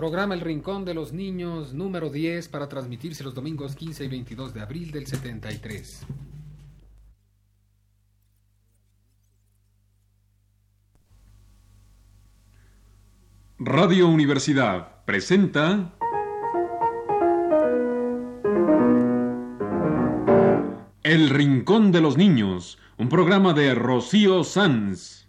Programa El Rincón de los Niños número 10 para transmitirse los domingos 15 y 22 de abril del 73. Radio Universidad presenta El Rincón de los Niños, un programa de Rocío Sanz.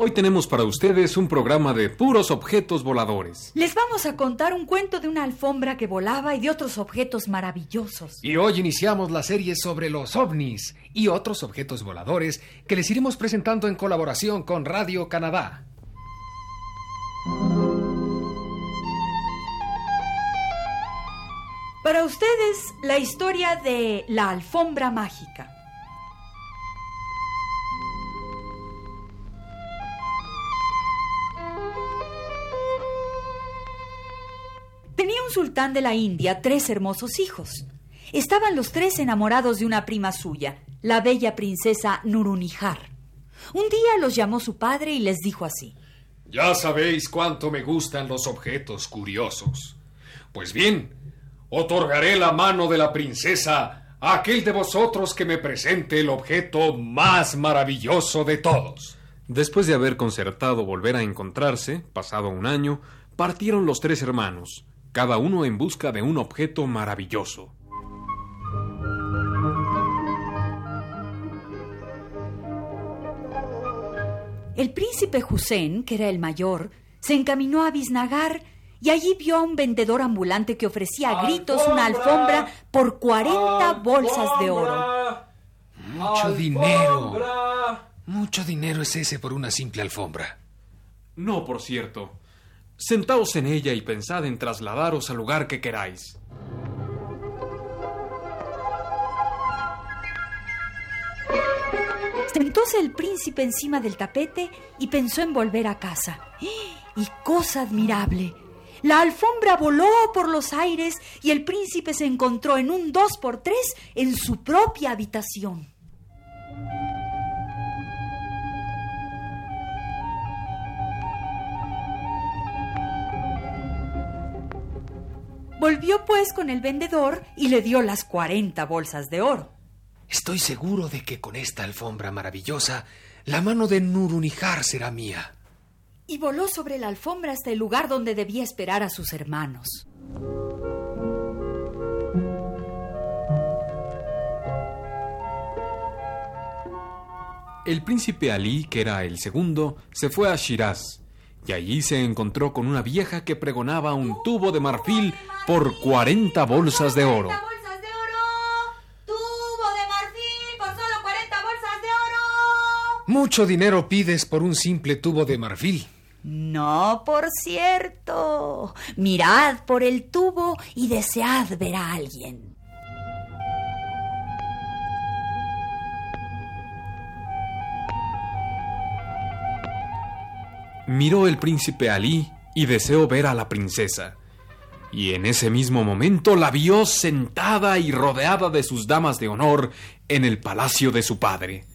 Hoy tenemos para ustedes un programa de puros objetos voladores. Les vamos a contar un cuento de una alfombra que volaba y de otros objetos maravillosos. Y hoy iniciamos la serie sobre los ovnis y otros objetos voladores que les iremos presentando en colaboración con Radio Canadá. Para ustedes, la historia de la alfombra mágica. Tenía un sultán de la India tres hermosos hijos. Estaban los tres enamorados de una prima suya, la bella princesa Nurunihar. Un día los llamó su padre y les dijo así. Ya sabéis cuánto me gustan los objetos curiosos. Pues bien, otorgaré la mano de la princesa a aquel de vosotros que me presente el objeto más maravilloso de todos. Después de haber concertado volver a encontrarse, pasado un año, partieron los tres hermanos, cada uno en busca de un objeto maravilloso. El príncipe Hussein, que era el mayor, se encaminó a Biznagar y allí vio a un vendedor ambulante que ofrecía a gritos una alfombra por 40 bolsas de oro. Mucho dinero. Mucho dinero es ese por una simple alfombra. No, por cierto. Sentaos en ella y pensad en trasladaros al lugar que queráis. Sentóse el príncipe encima del tapete y pensó en volver a casa. Y cosa admirable, la alfombra voló por los aires y el príncipe se encontró en un dos por tres en su propia habitación. Volvió pues con el vendedor y le dio las 40 bolsas de oro. Estoy seguro de que con esta alfombra maravillosa, la mano de Nurunijar será mía. Y voló sobre la alfombra hasta el lugar donde debía esperar a sus hermanos. El príncipe Ali, que era el segundo, se fue a Shiraz y allí se encontró con una vieja que pregonaba un tubo de marfil por 40 bolsas de oro. bolsas de oro! ¡Tubo de marfil por solo 40 bolsas de oro! Mucho dinero pides por un simple tubo de marfil. No, por cierto. Mirad por el tubo y desead ver a alguien. Miró el príncipe Ali y deseó ver a la princesa. Y en ese mismo momento la vio sentada y rodeada de sus damas de honor en el palacio de su padre.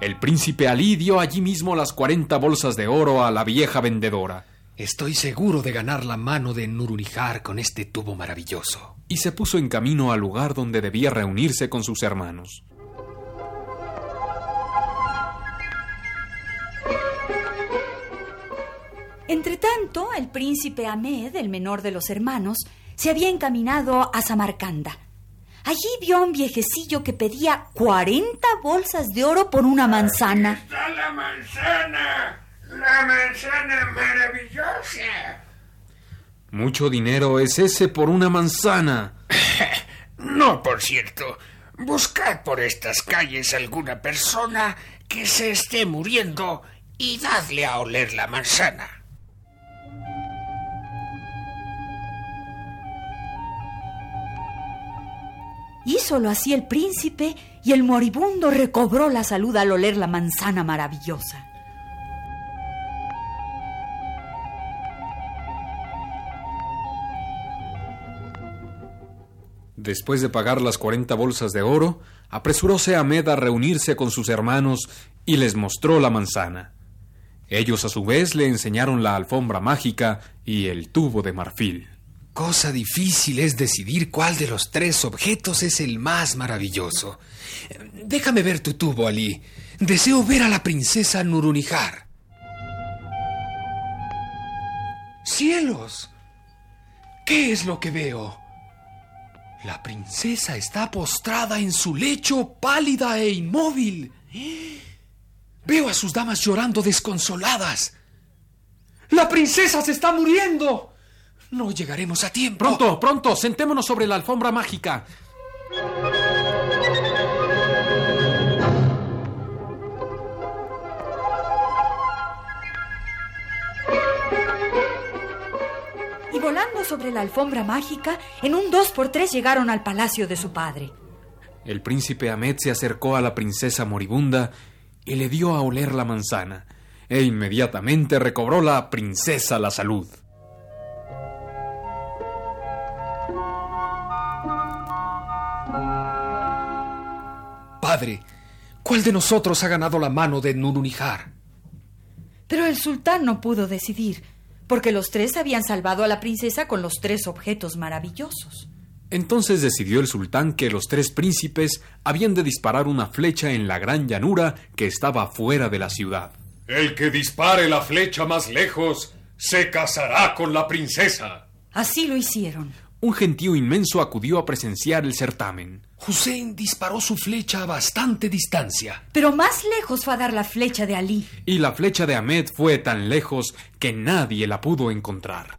El príncipe Ali dio allí mismo las 40 bolsas de oro a la vieja vendedora. Estoy seguro de ganar la mano de Nurunijar con este tubo maravilloso. Y se puso en camino al lugar donde debía reunirse con sus hermanos. Entretanto, el príncipe Ahmed, el menor de los hermanos, se había encaminado a Samarcanda. Allí vio a un viejecillo que pedía 40 bolsas de oro por una manzana. está la manzana! ¡La manzana maravillosa! Mucho dinero es ese por una manzana. No, por cierto. Buscad por estas calles alguna persona que se esté muriendo y dadle a oler la manzana. Hízolo así el príncipe y el moribundo recobró la salud al oler la manzana maravillosa. Después de pagar las cuarenta bolsas de oro, apresuróse Ahmed a reunirse con sus hermanos y les mostró la manzana. Ellos a su vez le enseñaron la alfombra mágica y el tubo de marfil. Cosa difícil es decidir cuál de los tres objetos es el más maravilloso. Déjame ver tu tubo, Ali. Deseo ver a la princesa Nurunijar. ¡Cielos! ¿Qué es lo que veo? La princesa está postrada en su lecho, pálida e inmóvil. Veo a sus damas llorando desconsoladas. ¡La princesa se está muriendo! No llegaremos a tiempo. Pronto, pronto, sentémonos sobre la alfombra mágica. Sobre la alfombra mágica, en un dos por tres llegaron al palacio de su padre. El príncipe Ahmed se acercó a la princesa moribunda y le dio a oler la manzana, e inmediatamente recobró la princesa la salud. Padre, ¿cuál de nosotros ha ganado la mano de Nurunijar? Pero el sultán no pudo decidir, porque los tres habían salvado a la princesa con los tres objetos maravillosos. Entonces decidió el sultán que los tres príncipes habían de disparar una flecha en la gran llanura que estaba fuera de la ciudad. El que dispare la flecha más lejos se casará con la princesa. Así lo hicieron. Un gentío inmenso acudió a presenciar el certamen. Hussein disparó su flecha a bastante distancia. Pero más lejos fue a dar la flecha de Ali. Y la flecha de Ahmed fue tan lejos que nadie la pudo encontrar.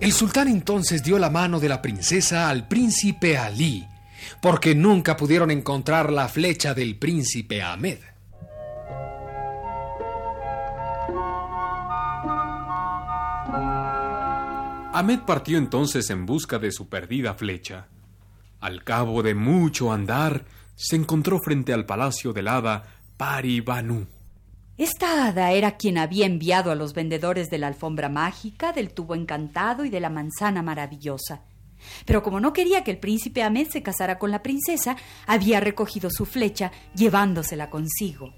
El sultán entonces dio la mano de la princesa al príncipe Ali, porque nunca pudieron encontrar la flecha del príncipe Ahmed. Ahmed partió entonces en busca de su perdida flecha. Al cabo de mucho andar, se encontró frente al palacio del hada Pari Banu. Esta hada era quien había enviado a los vendedores de la alfombra mágica, del tubo encantado y de la manzana maravillosa. Pero como no quería que el príncipe Ahmed se casara con la princesa, había recogido su flecha, llevándosela consigo.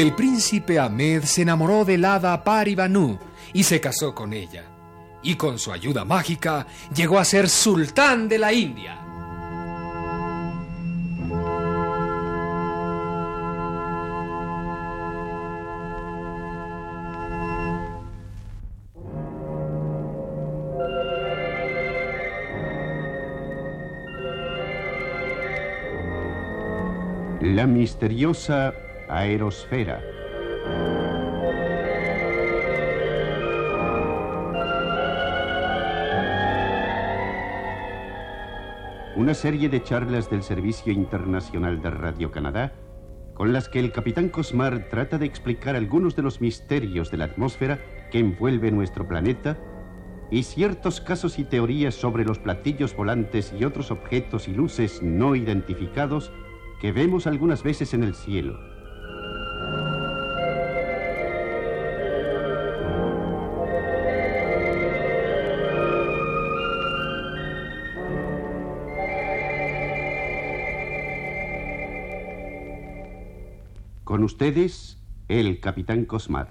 El príncipe Ahmed se enamoró del hada Paribanu y se casó con ella. Y con su ayuda mágica llegó a ser sultán de la India. La misteriosa aerosfera. Una serie de charlas del Servicio Internacional de Radio Canadá con las que el capitán Cosmar trata de explicar algunos de los misterios de la atmósfera que envuelve nuestro planeta y ciertos casos y teorías sobre los platillos volantes y otros objetos y luces no identificados que vemos algunas veces en el cielo. Con ustedes, el capitán Cosmar.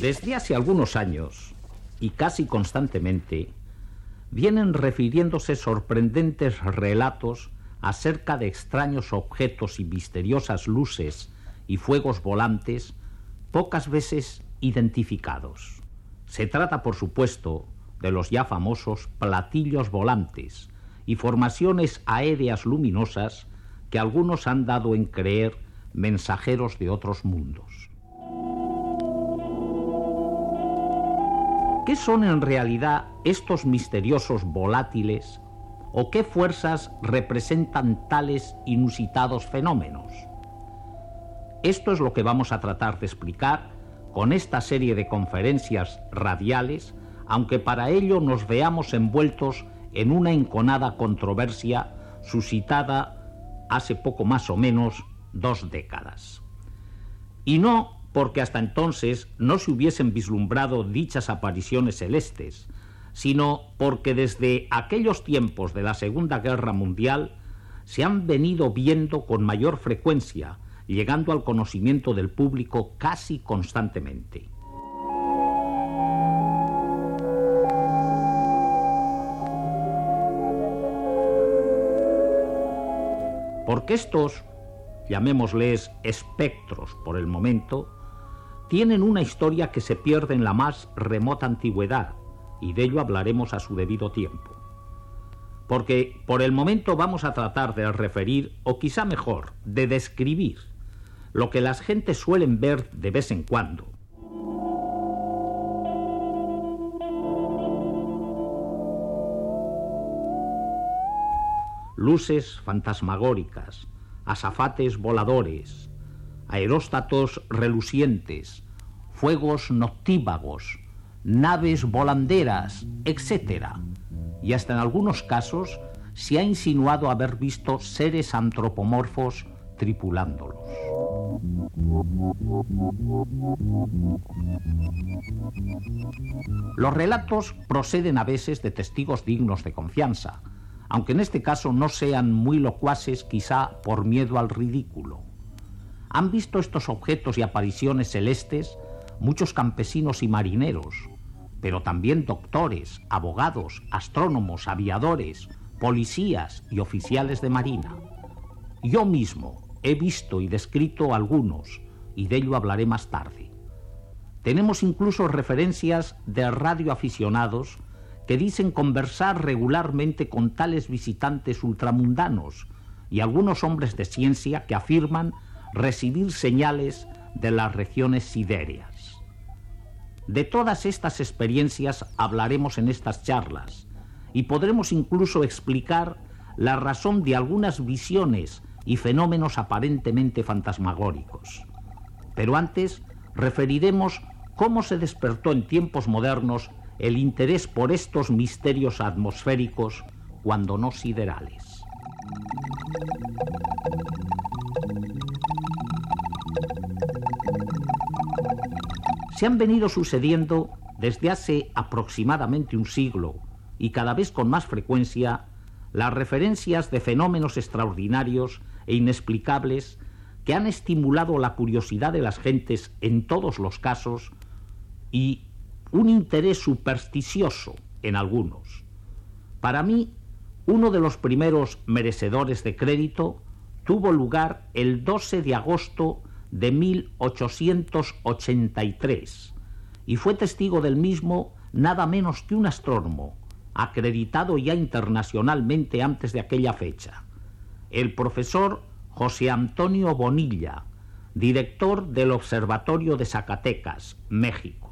Desde hace algunos años, y casi constantemente, vienen refiriéndose sorprendentes relatos acerca de extraños objetos y misteriosas luces y fuegos volantes, pocas veces identificados. Se trata, por supuesto, de los ya famosos platillos volantes y formaciones aéreas luminosas que algunos han dado en creer mensajeros de otros mundos. ¿Qué son en realidad estos misteriosos volátiles o qué fuerzas representan tales inusitados fenómenos? Esto es lo que vamos a tratar de explicar con esta serie de conferencias radiales, aunque para ello nos veamos envueltos en una enconada controversia suscitada hace poco más o menos dos décadas. Y no porque hasta entonces no se hubiesen vislumbrado dichas apariciones celestes, sino porque desde aquellos tiempos de la Segunda Guerra Mundial se han venido viendo con mayor frecuencia, llegando al conocimiento del público casi constantemente. Porque estos, llamémosles espectros por el momento, tienen una historia que se pierde en la más remota antigüedad, y de ello hablaremos a su debido tiempo. Porque por el momento vamos a tratar de referir, o quizá mejor, de describir, lo que las gentes suelen ver de vez en cuando. Luces fantasmagóricas, azafates voladores, aeróstatos relucientes, fuegos noctívagos, naves volanderas, etc. Y hasta en algunos casos se ha insinuado haber visto seres antropomorfos tripulándolos. Los relatos proceden a veces de testigos dignos de confianza, aunque en este caso no sean muy locuaces quizá por miedo al ridículo. Han visto estos objetos y apariciones celestes muchos campesinos y marineros, pero también doctores, abogados, astrónomos, aviadores, policías y oficiales de marina. Yo mismo he visto y descrito algunos, y de ello hablaré más tarde. Tenemos incluso referencias de radioaficionados que dicen conversar regularmente con tales visitantes ultramundanos y algunos hombres de ciencia que afirman recibir señales de las regiones sidéreas. De todas estas experiencias hablaremos en estas charlas y podremos incluso explicar la razón de algunas visiones y fenómenos aparentemente fantasmagóricos. Pero antes referiremos cómo se despertó en tiempos modernos el interés por estos misterios atmosféricos cuando no siderales. se han venido sucediendo desde hace aproximadamente un siglo y cada vez con más frecuencia las referencias de fenómenos extraordinarios e inexplicables que han estimulado la curiosidad de las gentes en todos los casos y un interés supersticioso en algunos. Para mí, uno de los primeros merecedores de crédito tuvo lugar el 12 de agosto de 1883 y fue testigo del mismo nada menos que un astrónomo, acreditado ya internacionalmente antes de aquella fecha, el profesor José Antonio Bonilla, director del Observatorio de Zacatecas, México.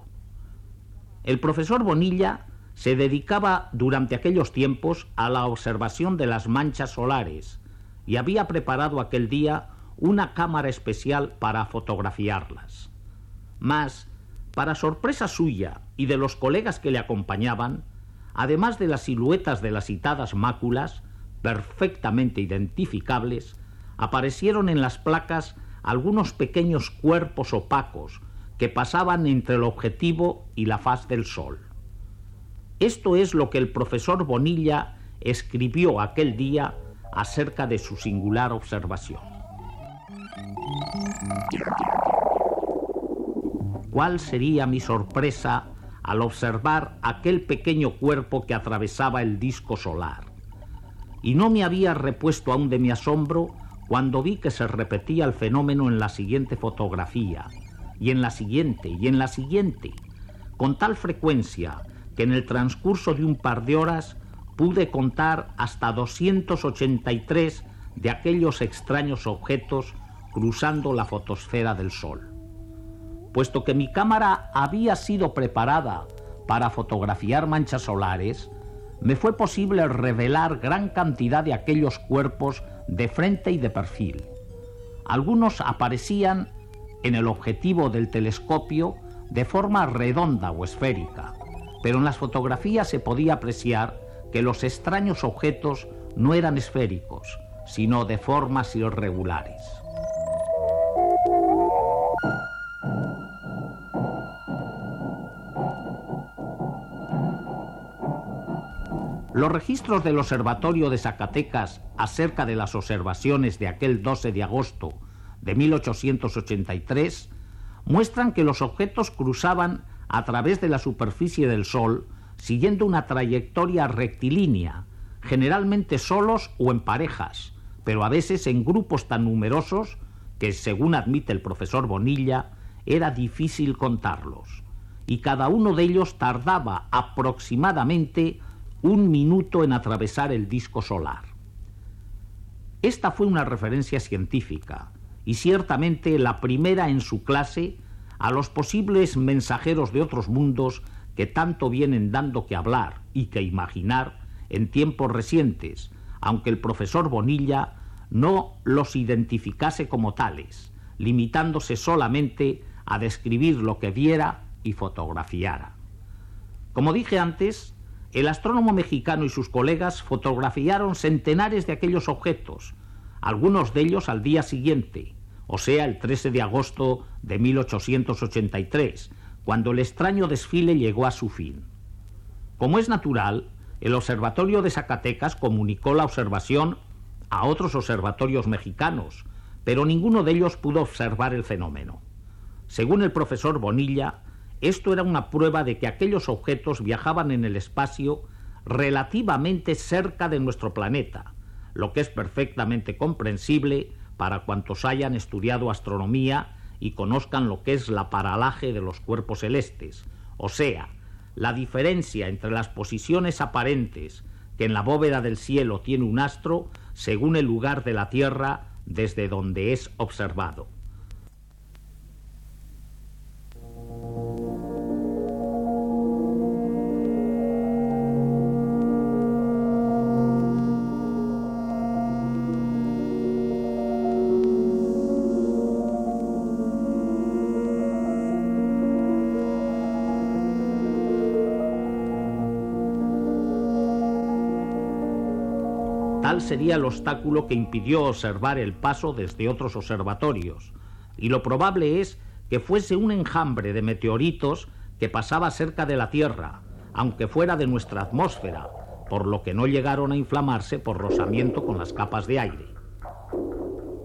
El profesor Bonilla se dedicaba durante aquellos tiempos a la observación de las manchas solares y había preparado aquel día una cámara especial para fotografiarlas. Mas, para sorpresa suya y de los colegas que le acompañaban, además de las siluetas de las citadas máculas, perfectamente identificables, aparecieron en las placas algunos pequeños cuerpos opacos que pasaban entre el objetivo y la faz del sol. Esto es lo que el profesor Bonilla escribió aquel día acerca de su singular observación. ¿Cuál sería mi sorpresa al observar aquel pequeño cuerpo que atravesaba el disco solar? Y no me había repuesto aún de mi asombro cuando vi que se repetía el fenómeno en la siguiente fotografía, y en la siguiente, y en la siguiente, con tal frecuencia que en el transcurso de un par de horas pude contar hasta 283 de aquellos extraños objetos cruzando la fotosfera del Sol. Puesto que mi cámara había sido preparada para fotografiar manchas solares, me fue posible revelar gran cantidad de aquellos cuerpos de frente y de perfil. Algunos aparecían en el objetivo del telescopio de forma redonda o esférica, pero en las fotografías se podía apreciar que los extraños objetos no eran esféricos, sino de formas irregulares. Los registros del Observatorio de Zacatecas acerca de las observaciones de aquel 12 de agosto de 1883 muestran que los objetos cruzaban a través de la superficie del Sol siguiendo una trayectoria rectilínea, generalmente solos o en parejas, pero a veces en grupos tan numerosos que, según admite el profesor Bonilla, era difícil contarlos, y cada uno de ellos tardaba aproximadamente un minuto en atravesar el disco solar. Esta fue una referencia científica, y ciertamente la primera en su clase a los posibles mensajeros de otros mundos que tanto vienen dando que hablar y que imaginar en tiempos recientes, aunque el profesor Bonilla no los identificase como tales, limitándose solamente a describir lo que viera y fotografiara. Como dije antes, el astrónomo mexicano y sus colegas fotografiaron centenares de aquellos objetos, algunos de ellos al día siguiente, o sea, el 13 de agosto de 1883, cuando el extraño desfile llegó a su fin. Como es natural, el Observatorio de Zacatecas comunicó la observación a otros observatorios mexicanos, pero ninguno de ellos pudo observar el fenómeno. Según el profesor Bonilla, esto era una prueba de que aquellos objetos viajaban en el espacio relativamente cerca de nuestro planeta, lo que es perfectamente comprensible para cuantos hayan estudiado astronomía y conozcan lo que es la paralaje de los cuerpos celestes, o sea, la diferencia entre las posiciones aparentes que en la bóveda del cielo tiene un astro según el lugar de la Tierra desde donde es observado. Sería el obstáculo que impidió observar el paso desde otros observatorios, y lo probable es que fuese un enjambre de meteoritos que pasaba cerca de la Tierra, aunque fuera de nuestra atmósfera, por lo que no llegaron a inflamarse por rozamiento con las capas de aire.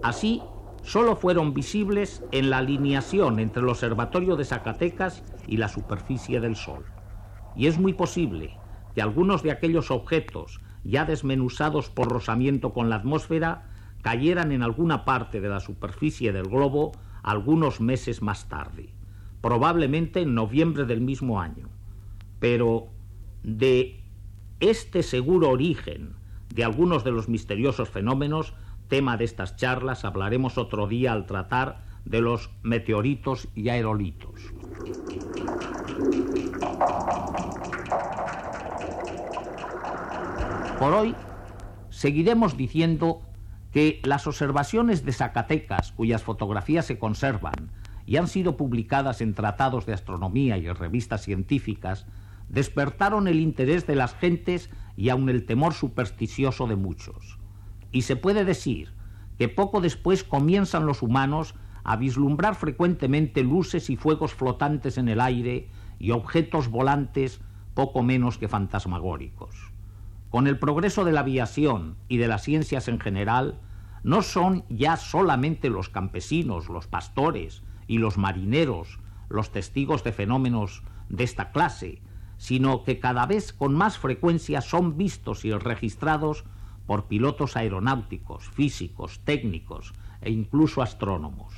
Así, solo fueron visibles en la alineación entre el observatorio de Zacatecas y la superficie del Sol. Y es muy posible que algunos de aquellos objetos ya desmenuzados por rozamiento con la atmósfera, cayeran en alguna parte de la superficie del globo algunos meses más tarde, probablemente en noviembre del mismo año. Pero de este seguro origen de algunos de los misteriosos fenómenos, tema de estas charlas, hablaremos otro día al tratar de los meteoritos y aerolitos. Por hoy seguiremos diciendo que las observaciones de Zacatecas, cuyas fotografías se conservan y han sido publicadas en tratados de astronomía y en revistas científicas, despertaron el interés de las gentes y aun el temor supersticioso de muchos. Y se puede decir que poco después comienzan los humanos a vislumbrar frecuentemente luces y fuegos flotantes en el aire y objetos volantes poco menos que fantasmagóricos. Con el progreso de la aviación y de las ciencias en general, no son ya solamente los campesinos, los pastores y los marineros los testigos de fenómenos de esta clase, sino que cada vez con más frecuencia son vistos y registrados por pilotos aeronáuticos, físicos, técnicos e incluso astrónomos.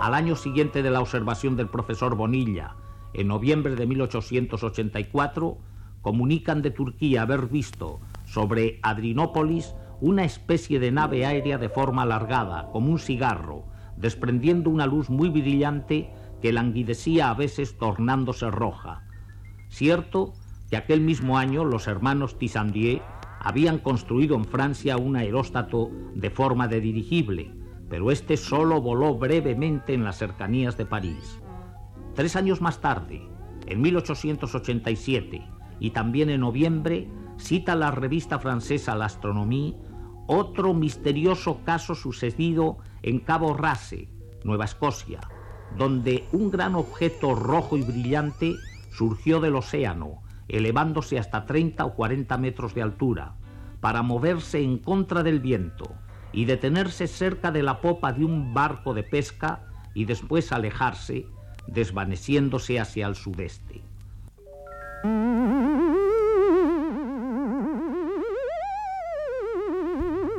Al año siguiente de la observación del profesor Bonilla, en noviembre de 1884, comunican de Turquía haber visto sobre Adrinópolis una especie de nave aérea de forma alargada, como un cigarro, desprendiendo una luz muy brillante que languidecía a veces tornándose roja. Cierto que aquel mismo año los hermanos Tissandier habían construido en Francia un aeróstato de forma de dirigible, pero este solo voló brevemente en las cercanías de París. Tres años más tarde, en 1887, y también en noviembre, cita la revista francesa L'Astronomie otro misterioso caso sucedido en Cabo Rase, Nueva Escocia, donde un gran objeto rojo y brillante surgió del océano, elevándose hasta 30 o 40 metros de altura, para moverse en contra del viento y detenerse cerca de la popa de un barco de pesca y después alejarse, desvaneciéndose hacia el sudeste.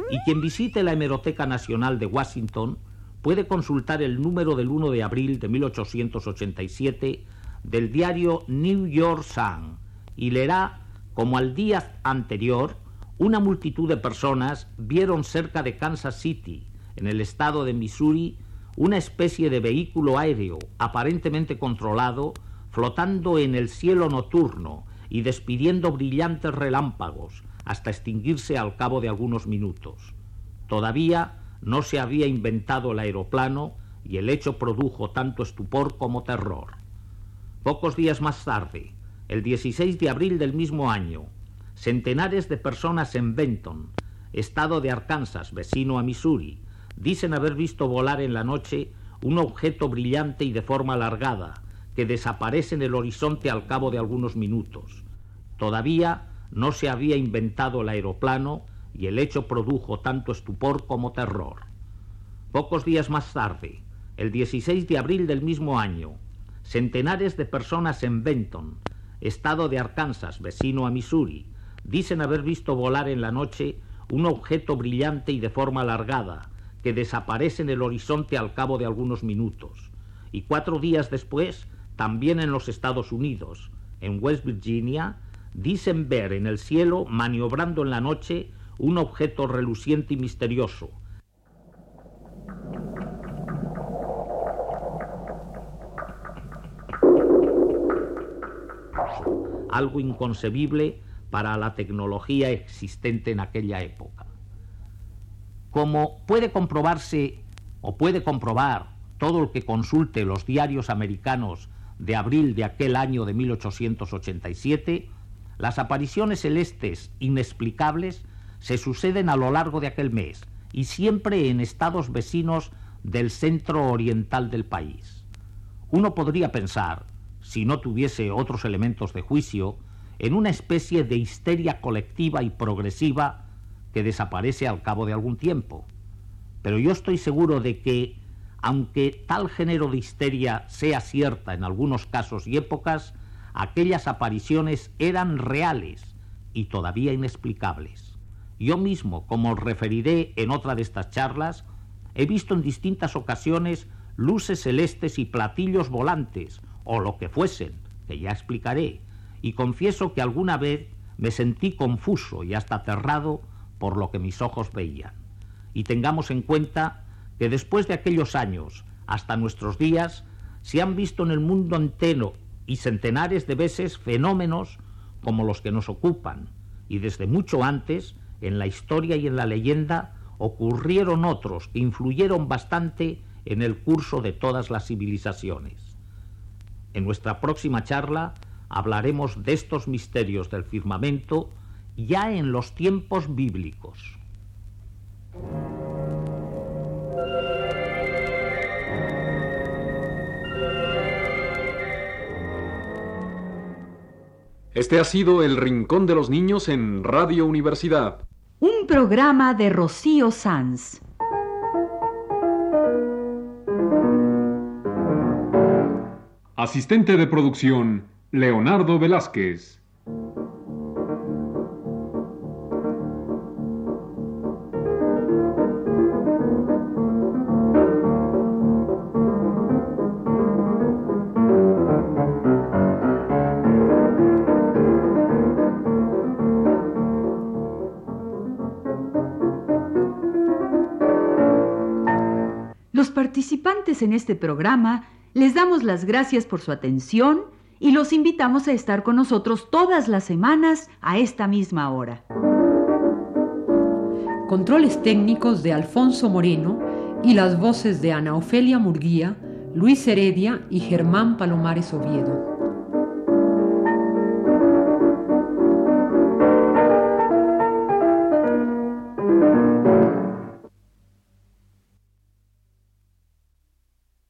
Y quien visite la Hemeroteca Nacional de Washington puede consultar el número del 1 de abril de 1887 del diario New York Sun y leerá, como al día anterior, una multitud de personas vieron cerca de Kansas City, en el estado de Missouri, una especie de vehículo aéreo aparentemente controlado flotando en el cielo nocturno y despidiendo brillantes relámpagos hasta extinguirse al cabo de algunos minutos. Todavía no se había inventado el aeroplano y el hecho produjo tanto estupor como terror. Pocos días más tarde, el 16 de abril del mismo año, centenares de personas en Benton, estado de Arkansas, vecino a Missouri, dicen haber visto volar en la noche un objeto brillante y de forma alargada, que desaparece en el horizonte al cabo de algunos minutos. Todavía no se había inventado el aeroplano y el hecho produjo tanto estupor como terror. Pocos días más tarde, el 16 de abril del mismo año, centenares de personas en Benton, estado de Arkansas, vecino a Missouri, dicen haber visto volar en la noche un objeto brillante y de forma alargada, que desaparece en el horizonte al cabo de algunos minutos. Y cuatro días después, también en los Estados Unidos, en West Virginia, dicen ver en el cielo, maniobrando en la noche, un objeto reluciente y misterioso. Algo inconcebible para la tecnología existente en aquella época. Como puede comprobarse o puede comprobar todo el que consulte los diarios americanos de abril de aquel año de 1887, las apariciones celestes inexplicables se suceden a lo largo de aquel mes y siempre en estados vecinos del centro oriental del país. Uno podría pensar, si no tuviese otros elementos de juicio, en una especie de histeria colectiva y progresiva que desaparece al cabo de algún tiempo. Pero yo estoy seguro de que, aunque tal género de histeria sea cierta en algunos casos y épocas, aquellas apariciones eran reales y todavía inexplicables. Yo mismo, como referiré en otra de estas charlas, he visto en distintas ocasiones luces celestes y platillos volantes, o lo que fuesen, que ya explicaré, y confieso que alguna vez me sentí confuso y hasta aterrado por lo que mis ojos veían. Y tengamos en cuenta que después de aquellos años hasta nuestros días se han visto en el mundo entero y centenares de veces fenómenos como los que nos ocupan, y desde mucho antes, en la historia y en la leyenda, ocurrieron otros que influyeron bastante en el curso de todas las civilizaciones. En nuestra próxima charla hablaremos de estos misterios del firmamento ya en los tiempos bíblicos. Este ha sido El Rincón de los Niños en Radio Universidad. Un programa de Rocío Sanz. Asistente de producción. Leonardo Velázquez. Los participantes en este programa les damos las gracias por su atención y los invitamos a estar con nosotros todas las semanas a esta misma hora. Controles técnicos de Alfonso Moreno y las voces de Ana Ofelia Murguía, Luis Heredia y Germán Palomares Oviedo.